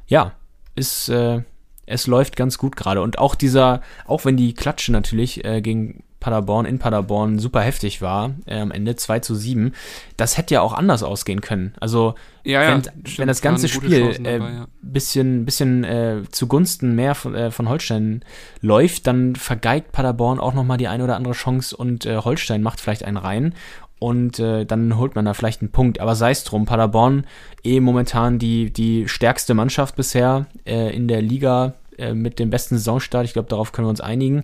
ja, ist, äh, es läuft ganz gut gerade. Und auch dieser, auch wenn die Klatsche natürlich äh, gegen Paderborn in Paderborn super heftig war, äh, am Ende 2 zu 7, das hätte ja auch anders ausgehen können. Also Ja, ja, wenn, stimmt, wenn das ganze Spiel Chancen äh, ja. bisschen, bisschen äh, zugunsten mehr von, äh, von Holstein läuft, dann vergeigt Paderborn auch nochmal die eine oder andere Chance und äh, Holstein macht vielleicht einen rein und äh, dann holt man da vielleicht einen Punkt. Aber sei es drum, Paderborn eh momentan die, die stärkste Mannschaft bisher äh, in der Liga äh, mit dem besten Saisonstart. Ich glaube, darauf können wir uns einigen.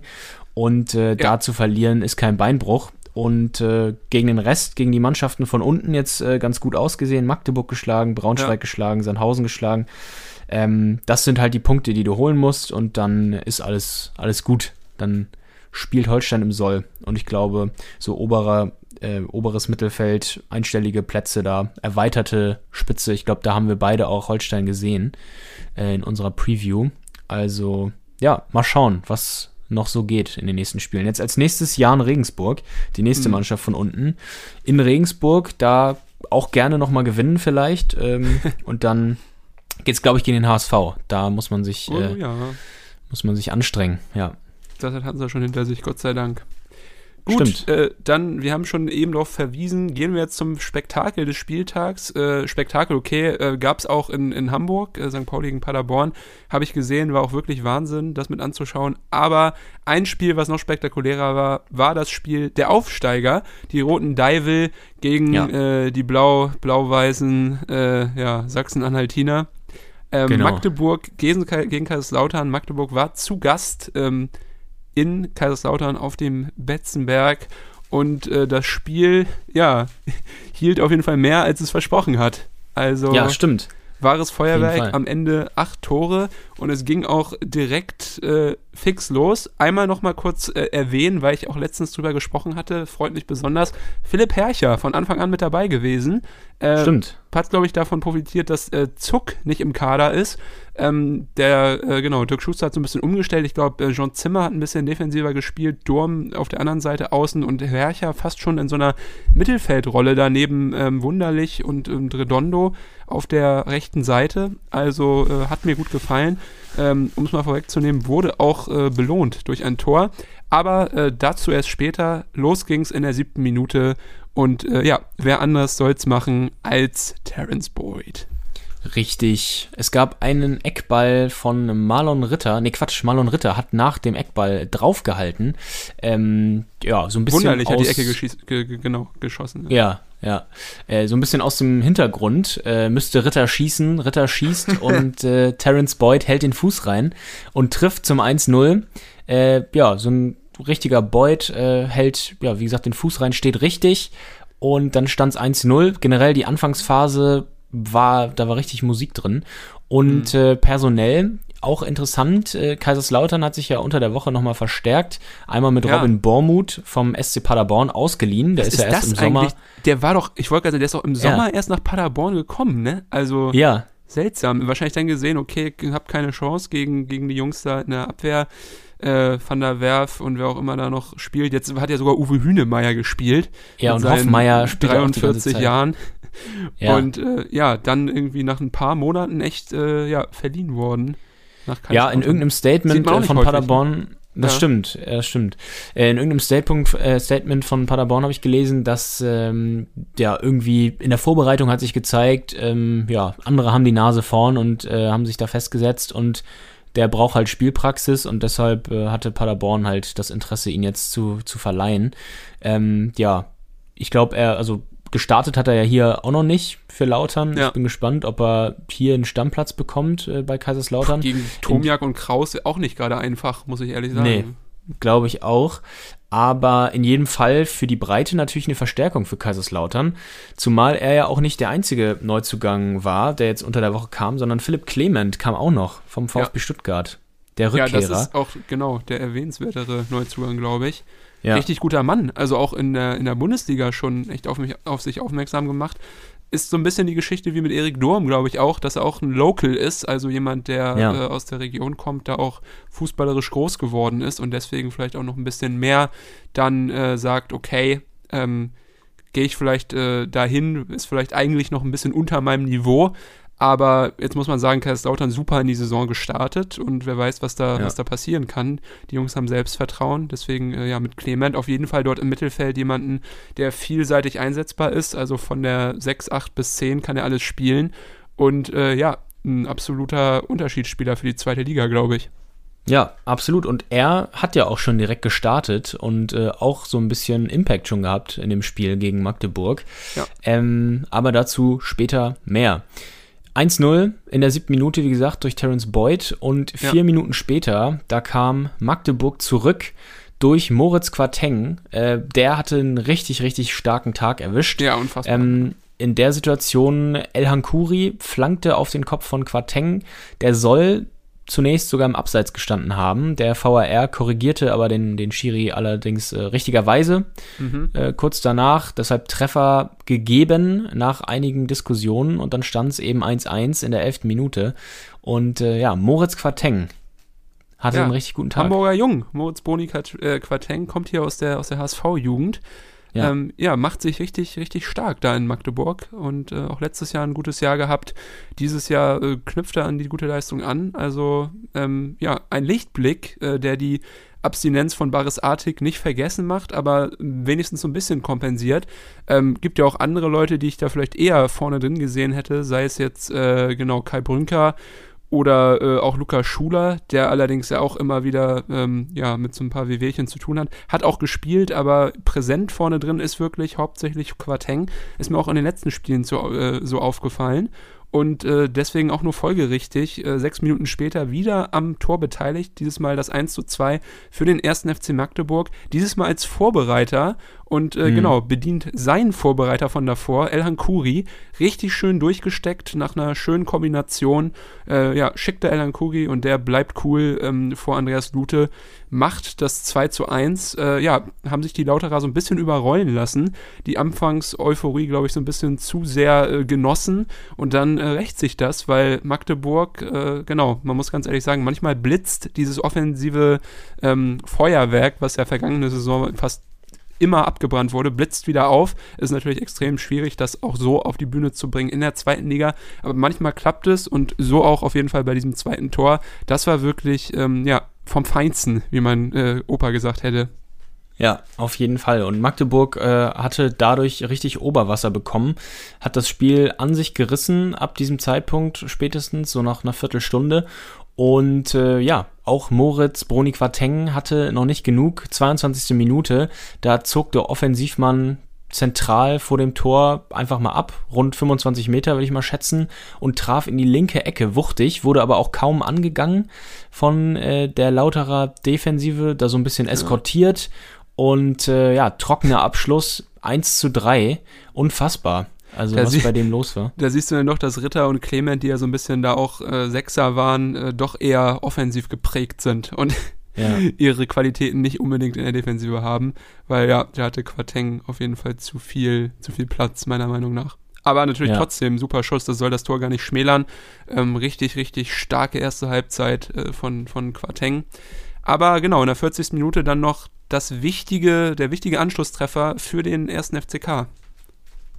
Und äh, da zu verlieren ist kein Beinbruch. Und äh, gegen den Rest, gegen die Mannschaften von unten jetzt äh, ganz gut ausgesehen. Magdeburg geschlagen, Braunschweig Ja. geschlagen, Sandhausen geschlagen. Ähm, das sind halt die Punkte, die du holen musst und dann ist alles, alles gut. Dann spielt Holstein im Soll. Und ich glaube, so oberer, äh, oberes Mittelfeld, einstellige Plätze da, erweiterte Spitze. Ich glaube, da haben wir beide auch Holstein gesehen äh, in unserer Preview. Also, ja, mal schauen, was noch so geht in den nächsten Spielen. Jetzt als nächstes Jan Regensburg, die nächste Mhm. Mannschaft von unten. In Regensburg, da auch gerne nochmal gewinnen vielleicht. Ähm, und dann geht's, glaube ich, gegen den HSV. Da muss man sich, Oh äh, ja, muss man sich anstrengen, ja. das hatten sie schon hinter sich, Gott sei Dank. Gut. Äh, dann, wir haben schon eben darauf verwiesen, gehen wir jetzt zum Spektakel des Spieltags. Äh, Spektakel, okay, äh, gab es auch in, in Hamburg, äh, St. Pauli gegen Paderborn, habe ich gesehen, war auch wirklich Wahnsinn, das mit anzuschauen. Aber ein Spiel, was noch spektakulärer war, war das Spiel der Aufsteiger, die Roten Deivel gegen Ja. äh, die blau, blau-weißen äh, ja, Sachsen-Anhaltiner. Ähm, Genau. Magdeburg gegen, gegen Kaiserslautern. Magdeburg war zu Gast ähm, in Kaiserslautern auf dem Betzenberg und äh, das Spiel, ja, hielt auf jeden Fall mehr, als es versprochen hat. Also Ja, stimmt. wahres. Feuerwerk, am Ende acht Tore und es ging auch direkt äh, fix los. Einmal noch mal kurz äh, erwähnen, weil ich auch letztens drüber gesprochen hatte, freut mich besonders, Philipp Hercher von Anfang an mit dabei gewesen. Äh, Stimmt. Hat, glaube ich, davon profitiert, dass äh, Zuck nicht im Kader ist. Ähm, der, äh, genau, Dirk Schuster hat so ein bisschen umgestellt. Ich glaube, äh, Jean Zimmer hat ein bisschen defensiver gespielt, Durm auf der anderen Seite außen und Hercher fast schon in so einer Mittelfeldrolle daneben ähm, Wunderlich und, und Redondo auf der rechten Seite. Also äh, hat mir gut gefallen. Ähm, um es mal vorwegzunehmen, wurde auch äh, belohnt durch ein Tor. Aber äh, dazu erst später. Los ging's in der siebten Minute. Und äh, ja, wer anders soll's machen als Terence Boyd. Richtig. Es gab einen Eckball von Marlon Ritter. Nee, Quatsch, Marlon Ritter hat nach dem Eckball draufgehalten. Ähm, ja, so ein bisschen. Wunderlich hat die aus- Ecke geschieß, ge, ge, genau, geschossen. Ja, ja. Äh, so ein bisschen aus dem Hintergrund äh, müsste Ritter schießen. Ritter schießt und äh, Terence Boyd hält den Fuß rein und trifft zum 1-0. Äh, ja, so ein richtiger Boyd äh, hält, ja, wie gesagt, den Fuß rein, steht richtig. Und dann stand es 1-0. Generell die Anfangsphase war, da war richtig Musik drin. Und Mhm. äh, personell auch interessant, äh, Kaiserslautern hat sich ja unter der Woche nochmal verstärkt. Einmal mit Ja. Robin Bormuth vom SC Paderborn ausgeliehen. Der Was ist, ja erst im Sommer. Der war doch, ich wollte gerade sagen, der ist doch im Ja. Sommer erst nach Paderborn gekommen, ne? Also Ja, seltsam. Wahrscheinlich dann gesehen, okay, habe keine Chance gegen, gegen die Jungs da in der Abwehr. Äh, Van der Werf und wer auch immer da noch spielt. Jetzt hat ja sogar Uwe Hünemeyer gespielt. Ja, und Hoffmeier spielt auch die ganze 43 Zeit. Jahren. Ja. Und äh, ja, dann irgendwie nach ein paar Monaten echt äh, ja, verliehen worden. Nach ja, in irgendeinem Statement von häufig? Paderborn, das Ja. stimmt, das stimmt. In irgendeinem Statement, Statement von Paderborn habe ich gelesen, dass ähm, ja irgendwie in der Vorbereitung hat sich gezeigt, ähm, ja, andere haben die Nase vorn und äh, haben sich da festgesetzt und der braucht halt Spielpraxis und deshalb äh, hatte Paderborn halt das Interesse, ihn jetzt zu, zu verleihen. Ähm, ja, ich glaube, er, also gestartet hat er ja hier auch noch nicht für Lautern. Ja. Ich bin gespannt, ob er hier einen Stammplatz bekommt äh, bei Kaiserslautern. Gegen Tomiak und Kraus auch nicht gerade einfach, muss ich ehrlich sagen. Nee. Glaube ich auch. Aber in jedem Fall für die Breite natürlich eine Verstärkung für Kaiserslautern. Zumal er ja auch nicht der einzige Neuzugang war, der jetzt unter der Woche kam, sondern Philipp Clement kam auch noch vom VfB Stuttgart. Der Ja, Rückkehrer. das ist auch genau der erwähnenswertere Neuzugang, glaube ich. Ja. Richtig guter Mann. Also auch in der, in der Bundesliga schon echt auf, mich, auf sich aufmerksam gemacht. Ist so ein bisschen die Geschichte wie mit Erik Durm, glaube ich auch, dass er auch ein Local ist, also jemand, der Ja. äh, aus der Region kommt, da auch fußballerisch groß geworden ist und deswegen vielleicht auch noch ein bisschen mehr dann äh, sagt, okay, ähm, gehe ich vielleicht äh, dahin, ist vielleicht eigentlich noch ein bisschen unter meinem Niveau, aber jetzt muss man sagen, Kaiserslautern super in die Saison gestartet und wer weiß, was da, Ja. was da passieren kann. Die Jungs haben Selbstvertrauen, deswegen äh, ja mit Clement auf jeden Fall dort im Mittelfeld jemanden, der vielseitig einsetzbar ist, also von der 6, 8 bis 10 kann er alles spielen und äh, ja, ein absoluter Unterschiedsspieler für die zweite Liga, glaube ich. Ja, absolut. Und er hat ja auch schon direkt gestartet und äh, auch so ein bisschen Impact schon gehabt in dem Spiel gegen Magdeburg. Ja. Ähm, aber dazu später mehr. 1-0 in der siebten Minute, wie gesagt, durch Terence Boyd und Ja. vier Minuten später, da kam Magdeburg zurück durch Moritz Quateng. Äh, der hatte einen richtig, richtig starken Tag erwischt. Ja, unfassbar. Ähm, in der Situation, El Hankuri flankte auf den Kopf von Quateng. Der soll zunächst sogar im Abseits gestanden haben. Der VAR korrigierte aber den, den Schiri allerdings äh, richtigerweise mhm. äh, kurz danach. Deshalb Treffer gegeben nach einigen Diskussionen und dann stand es eben 1-1 in der elften Minute. Und äh, ja, Moritz Quateng hatte Ja, einen richtig guten Tag. Hamburger Jung, Moritz Boni äh, Quateng, kommt hier aus der, aus der HSV-Jugend. Ja. Ähm, ja, macht sich richtig, richtig stark da in Magdeburg und äh, auch letztes Jahr ein gutes Jahr gehabt. Dieses Jahr äh, knüpft er an die gute Leistung an. Also, ähm, ja, ein Lichtblick, äh, der die Abstinenz von Baris Artig nicht vergessen macht, aber wenigstens so ein bisschen kompensiert. Ähm, gibt ja auch andere Leute, die ich da vielleicht eher vorne drin gesehen hätte, sei es jetzt äh, genau Kai Brünker oder äh, auch Lukas Schuler, der allerdings ja auch immer wieder ähm, ja, mit so ein paar Wehwehchen zu tun hat. Hat auch gespielt, aber präsent vorne drin ist wirklich hauptsächlich Quateng. Ist mir auch in den letzten Spielen so, äh, so aufgefallen. Und äh, deswegen auch nur folgerichtig, äh, sechs Minuten später wieder am Tor beteiligt. Dieses Mal das 1 zu 2 für den ersten FC Magdeburg. Dieses Mal als Vorbereiter und äh, mhm. genau, bedient seinen Vorbereiter von davor, Elhan Kuri, richtig schön durchgesteckt nach einer schönen Kombination. Äh, ja, schickt der Elhan Kuri und der bleibt cool ähm, vor Andreas Lute, macht das 2 zu 1. Äh, ja, haben sich die Lauterer so ein bisschen überrollen lassen. Die Anfangs-Euphorie, glaube ich, so ein bisschen zu sehr äh, genossen und dann äh, rächt sich das, weil Magdeburg, äh, genau, man muss ganz ehrlich sagen, manchmal blitzt dieses offensive ähm, Feuerwerk, was ja vergangene Saison fast immer abgebrannt wurde, blitzt wieder auf. Ist natürlich extrem schwierig, das auch so auf die Bühne zu bringen in der zweiten Liga. Aber manchmal klappt es und so auch auf jeden Fall bei diesem zweiten Tor. Das war wirklich, ähm, ja, vom Feinsten, wie mein äh, Opa gesagt hätte. Ja, auf jeden Fall. Und Magdeburg äh, hatte dadurch richtig Oberwasser bekommen, hat das Spiel an sich gerissen ab diesem Zeitpunkt spätestens, so nach einer Viertelstunde. Und äh, ja, auch Moritz Broni Quateng hatte noch nicht genug. 22. Minute, da zog der Offensivmann zentral vor dem Tor einfach mal ab, rund 25 Meter würde ich mal schätzen, und traf in die linke Ecke wuchtig, wurde aber auch kaum angegangen von äh, der Lauterer Defensive, da so ein bisschen eskortiert und äh, ja, trockener Abschluss 1 zu 3, unfassbar. Also da was bei dem los war. Da siehst du dann doch, dass Ritter und Clement, die ja so ein bisschen da auch äh, Sechser waren, äh, doch eher offensiv geprägt sind und ja. ihre Qualitäten nicht unbedingt in der Defensive haben, weil ja, da hatte Quateng auf jeden Fall zu viel, zu viel Platz, meiner Meinung nach. Aber natürlich ja. trotzdem super Schuss, das soll das Tor gar nicht schmälern. Ähm, richtig, richtig starke erste Halbzeit äh, von, von Quateng. Aber genau, in der 40. Minute dann noch das wichtige, der wichtige Anschlusstreffer für den ersten FCK.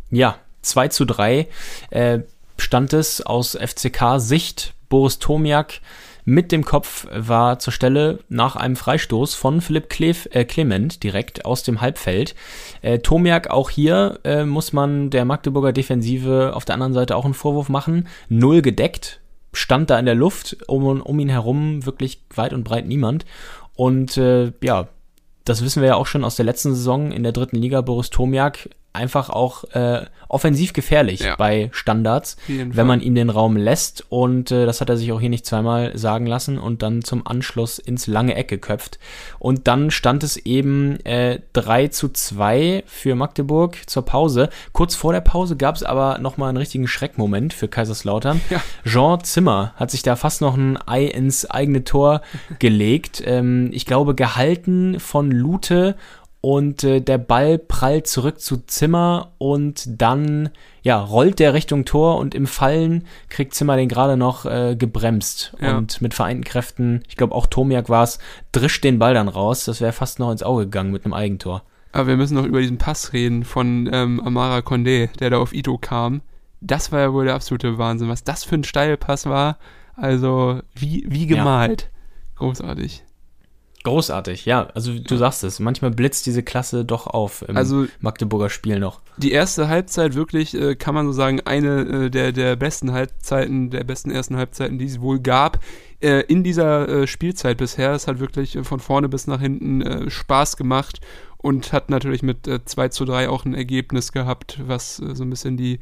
Ja, 2 zu 3 äh, stand es aus FCK-Sicht. Boris Tomiak mit dem Kopf war zur Stelle nach einem Freistoß von Philipp Klef, äh, Clement direkt aus dem Halbfeld. Äh, Tomiak auch hier äh, muss man der Magdeburger Defensive auf der anderen Seite auch einen Vorwurf machen. Null gedeckt, stand da in der Luft, um, um ihn herum wirklich weit und breit niemand. Und äh, ja, das wissen wir ja auch schon aus der letzten Saison in der dritten Liga. Boris Tomiak einfach auch äh, offensiv gefährlich ja. bei Standards, wenn man ihm den Raum lässt. Und äh, das hat er sich auch hier nicht zweimal sagen lassen und dann zum Anschluss ins lange Eck geköpft. Und dann stand es eben äh, 3 zu 2 für Magdeburg zur Pause. Kurz vor der Pause gab es aber nochmal einen richtigen Schreckmoment für Kaiserslautern. Ja. Jean Zimmer hat sich da fast noch ein Ei ins eigene Tor gelegt. Ähm, ich glaube, gehalten von Lute und äh, der Ball prallt zurück zu Zimmer und dann ja, rollt der Richtung Tor und im Fallen kriegt Zimmer den gerade noch äh, gebremst ja. und mit vereinten Kräften, ich glaube auch Tomiak war es, drischt den Ball dann raus. Das wäre fast noch ins Auge gegangen mit einem Eigentor. Aber wir müssen noch über diesen Pass reden von ähm, Amara Condé, der da auf Ito kam. Das war ja wohl der absolute Wahnsinn, was das für ein Steilpass war. Also wie, wie gemalt. Ja. Großartig. Großartig, ja. Also du sagst es, manchmal blitzt diese Klasse doch auf im also, Magdeburger Spiel noch. Die erste Halbzeit wirklich, äh, kann man so sagen, eine äh, der, der besten Halbzeiten, der besten ersten Halbzeiten, die es wohl gab. Äh, in dieser äh, Spielzeit bisher. Es hat wirklich äh, von vorne bis nach hinten Spaß gemacht und hat natürlich mit äh, 2 zu 3 auch ein Ergebnis gehabt, was so ein bisschen die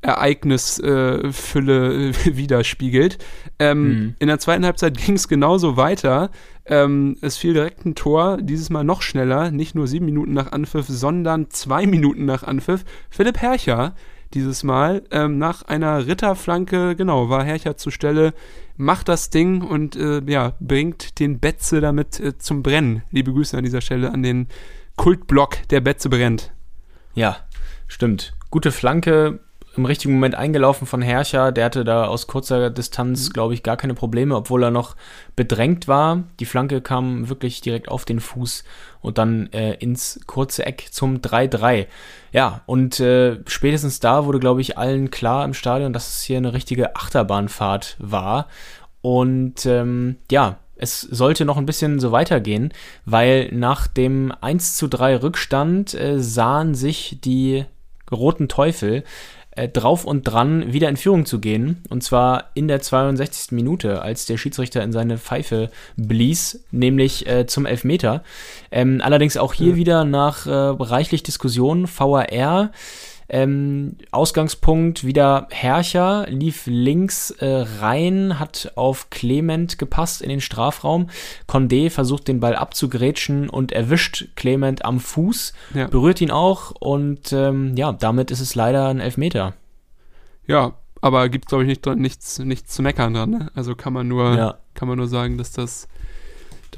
Ereignisfülle äh, widerspiegelt. Ähm, mhm. In der zweiten Halbzeit ging es genauso weiter. Ähm, es fiel direkt ein Tor, dieses Mal noch schneller, nicht nur sieben Minuten nach Anpfiff, sondern zwei Minuten nach Anpfiff. Philipp Hercher dieses Mal ähm, nach einer Ritterflanke, genau, war Hercher zur Stelle, macht das Ding und äh, ja, bringt den Betze damit äh, zum Brennen. Liebe Grüße an dieser Stelle an den Kultblock, der Betze brennt. Ja, stimmt. Gute Flanke, im richtigen Moment eingelaufen von Herrscher. Der hatte da aus kurzer Distanz, mhm. glaube ich, gar keine Probleme, obwohl er noch bedrängt war. Die Flanke kam wirklich direkt auf den Fuß und dann äh, ins kurze Eck zum 3-3. Ja, und äh, spätestens da wurde, glaube ich, allen klar im Stadion, dass es hier eine richtige Achterbahnfahrt war. Und ähm, ja, es sollte noch ein bisschen so weitergehen, weil nach dem 1 zu 3 Rückstand äh, sahen sich die Roten Teufel äh, drauf und dran, wieder in Führung zu gehen. Und zwar in der 62. Minute, als der Schiedsrichter in seine Pfeife blies, nämlich äh, zum Elfmeter. Ähm, allerdings auch hier ja. wieder nach äh, reichlich Diskussion, VAR Ähm, Ausgangspunkt wieder Herrscher, lief links äh, rein, hat auf Clement gepasst in den Strafraum. Condé versucht den Ball abzugrätschen und erwischt Clement am Fuß, Ja. berührt ihn auch und ähm, ja, damit ist es leider ein Elfmeter. Ja, aber gibt, glaube ich, nicht, nichts, nichts zu meckern dran. Ne? Also kann man nur, Ja. kann man nur sagen, dass das,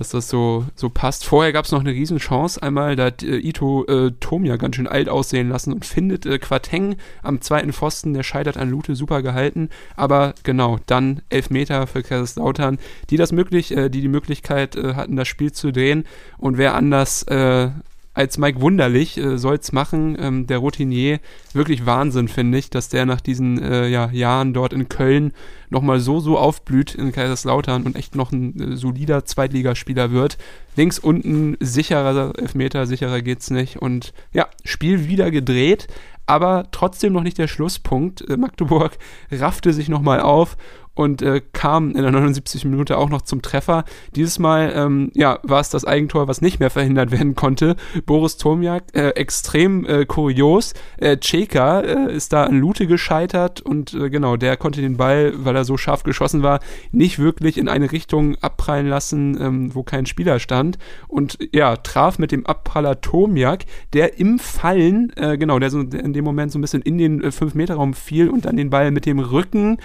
dass das so, so passt. Vorher gab es noch eine Riesenchance. Einmal, da hat äh, Ito äh, Tomia ganz schön alt aussehen lassen und findet äh, Quateng am zweiten Pfosten. Der scheitert an Lute, super gehalten. Aber genau, dann Elfmeter für Kaiserslautern, die das möglich, äh, die die Möglichkeit äh, hatten, das Spiel zu drehen. Und wer anders äh, als Mike Wunderlich äh, soll's machen, ähm, der Routinier. Wirklich Wahnsinn, finde ich, dass der nach diesen äh, ja, Jahren dort in Köln nochmal so, so aufblüht in Kaiserslautern und echt noch ein äh, solider Zweitligaspieler wird. Links unten sicherer Elfmeter, sicherer geht's nicht. Und ja, Spiel wieder gedreht, aber trotzdem noch nicht der Schlusspunkt. Äh, Magdeburg raffte sich nochmal auf und äh, kam in der 79. Minute auch noch zum Treffer. Dieses Mal ähm, ja, war es das Eigentor, was nicht mehr verhindert werden konnte. Boris Tomiak, äh, extrem äh, kurios. Äh, Ceka äh, ist da an Lute gescheitert und äh, genau, der konnte den Ball, weil er so scharf geschossen war, nicht wirklich in eine Richtung abprallen lassen, ähm, wo kein Spieler stand. Und ja, traf mit dem Abpraller Tomiak, der im Fallen, äh, genau, der so in dem Moment so ein bisschen in den äh, 5-Meter-Raum fiel und dann den Ball mit dem Rücken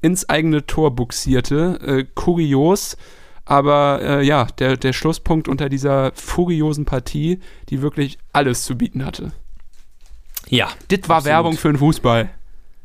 ins eigene Tor buxierte. Äh, kurios, aber äh, ja, der, der Schlusspunkt unter dieser furiosen Partie, die wirklich alles zu bieten hatte. Ja, Das war Absolut. Werbung für den Fußball.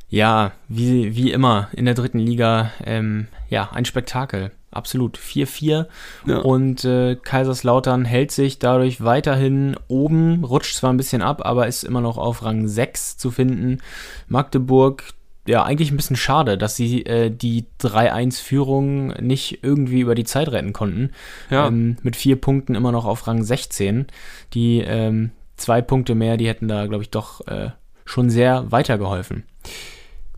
Ja, wie, wie immer in der dritten Liga, ähm, ja, ein Spektakel. Absolut. 4-4. Ja. Und äh, Kaiserslautern hält sich dadurch weiterhin oben, rutscht zwar ein bisschen ab, aber ist immer noch auf Rang 6 zu finden. Magdeburg, ja, eigentlich ein bisschen schade, dass sie äh, die 3-1-Führung nicht irgendwie über die Zeit retten konnten. Ja. Ähm, mit vier Punkten immer noch auf Rang 16. Die ähm, zwei Punkte mehr, die hätten da, glaube ich, doch äh, schon sehr weitergeholfen.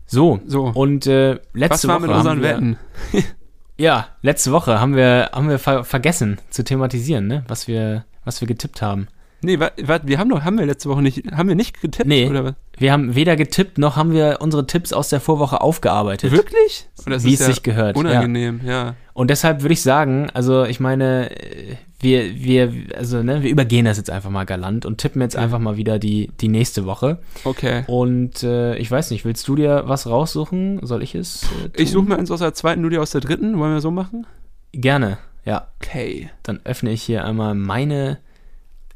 So, So. und äh, Was letzte war Woche mit unseren haben wir, Wetten? Ja, letzte Woche haben wir haben wir ver vergessen zu thematisieren, ne? Was wir was wir getippt haben. Nee, wa, wa, wir haben doch, haben wir letzte Woche nicht, haben wir nicht getippt? Nee. Oder was? Wir haben weder getippt noch haben wir unsere Tipps aus der Vorwoche aufgearbeitet. Wirklich? Und das Wie ist es sich gehört, ja. Unangenehm, ja. Und deshalb würde ich sagen, also ich meine, äh, wir, wir, also ne, wir übergehen das jetzt einfach mal galant und tippen jetzt einfach mal wieder die, die nächste Woche. Okay. Und äh, ich weiß nicht, willst du dir was raussuchen? Soll ich es? Äh? Ich suche mir eins aus der zweiten, du dir aus der dritten. Wollen wir so machen? Gerne, ja. Okay. Dann öffne ich hier einmal meine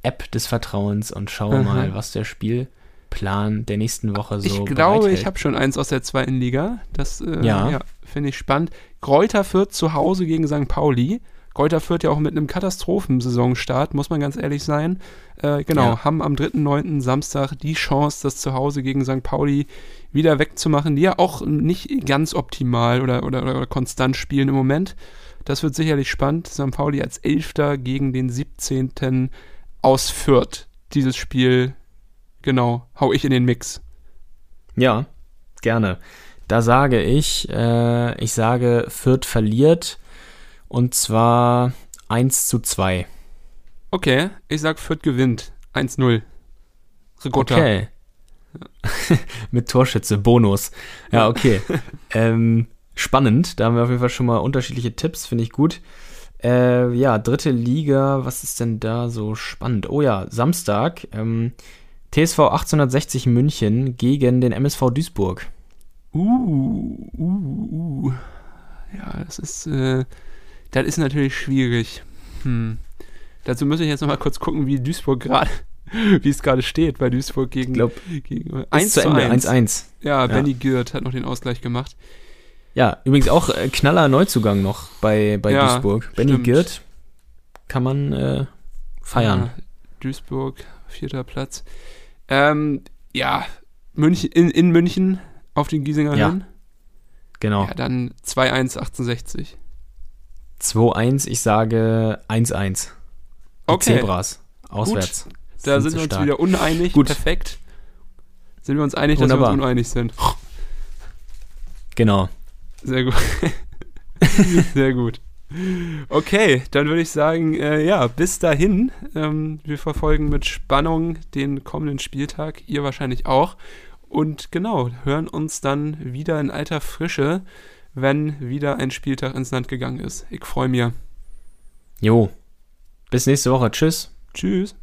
App des Vertrauens und schaue Aha. mal, was der Spielplan der nächsten Woche so ich glaube, ich habe schon eins aus der zweiten Liga. Das äh, Ja. ja. finde ich spannend. Kräuter Fürth zu Hause gegen St. Pauli. Kräuter Fürth ja auch mit einem Katastrophensaisonstart, muss man ganz ehrlich sein. Äh, genau, Ja. haben am 3.9. Samstag die Chance, das zu Hause gegen St. Pauli wieder wegzumachen, die ja auch nicht ganz optimal oder, oder, oder konstant spielen im Moment. Das wird sicherlich spannend. St. Pauli als Elfter gegen den 17. aus Fürth. Dieses Spiel, genau, hau ich in den Mix. Ja, gerne. Da sage ich, äh, ich sage, Fürth verliert und zwar 1 zu 2. Okay, ich sag Fürth gewinnt. 1-0. Rigotta. Okay. Mit Torschütze, Bonus. Ja, okay. ähm, spannend. Da haben wir auf jeden Fall schon mal unterschiedliche Tipps, finde ich gut. Äh, ja, dritte Liga, was ist denn da so spannend? Oh ja, Samstag, ähm, TSV 1860 München gegen den MSV Duisburg. Uh, uh, uh. Ja, das ist, äh, das ist natürlich schwierig. Hm. Dazu muss ich jetzt nochmal kurz gucken, wie Duisburg gerade, wie es gerade steht bei Duisburg gegen, Ich glaube, gegen 1 zu Ende, 1-1. Ja, Benny Gürt hat noch den Ausgleich gemacht. Ja, übrigens auch äh, knaller Neuzugang noch bei, bei Ja, Duisburg. Benny. Girt kann man äh, feiern. Ja, Duisburg, vierter Platz. Ähm, ja, München, in, in München auf den Giesinger Ja, Höhen. Genau. Ja, dann 2-1, 68. 2-1, ich sage 1-1. Die Okay. Zebras. Auswärts. Da Sind sind wir uns stark. wieder uneinig. Gut. Perfekt. Sind wir uns einig, dass Wunderbar. wir uns uneinig sind. Genau. Sehr gut. Sehr gut. Okay, dann würde ich sagen, äh, ja, bis dahin. Ähm, wir verfolgen mit Spannung den kommenden Spieltag. Ihr wahrscheinlich auch. Und genau, hören uns dann wieder in alter Frische, wenn wieder ein Spieltag ins Land gegangen ist. Ich freue mich. Jo. Bis nächste Woche. Tschüss. Tschüss.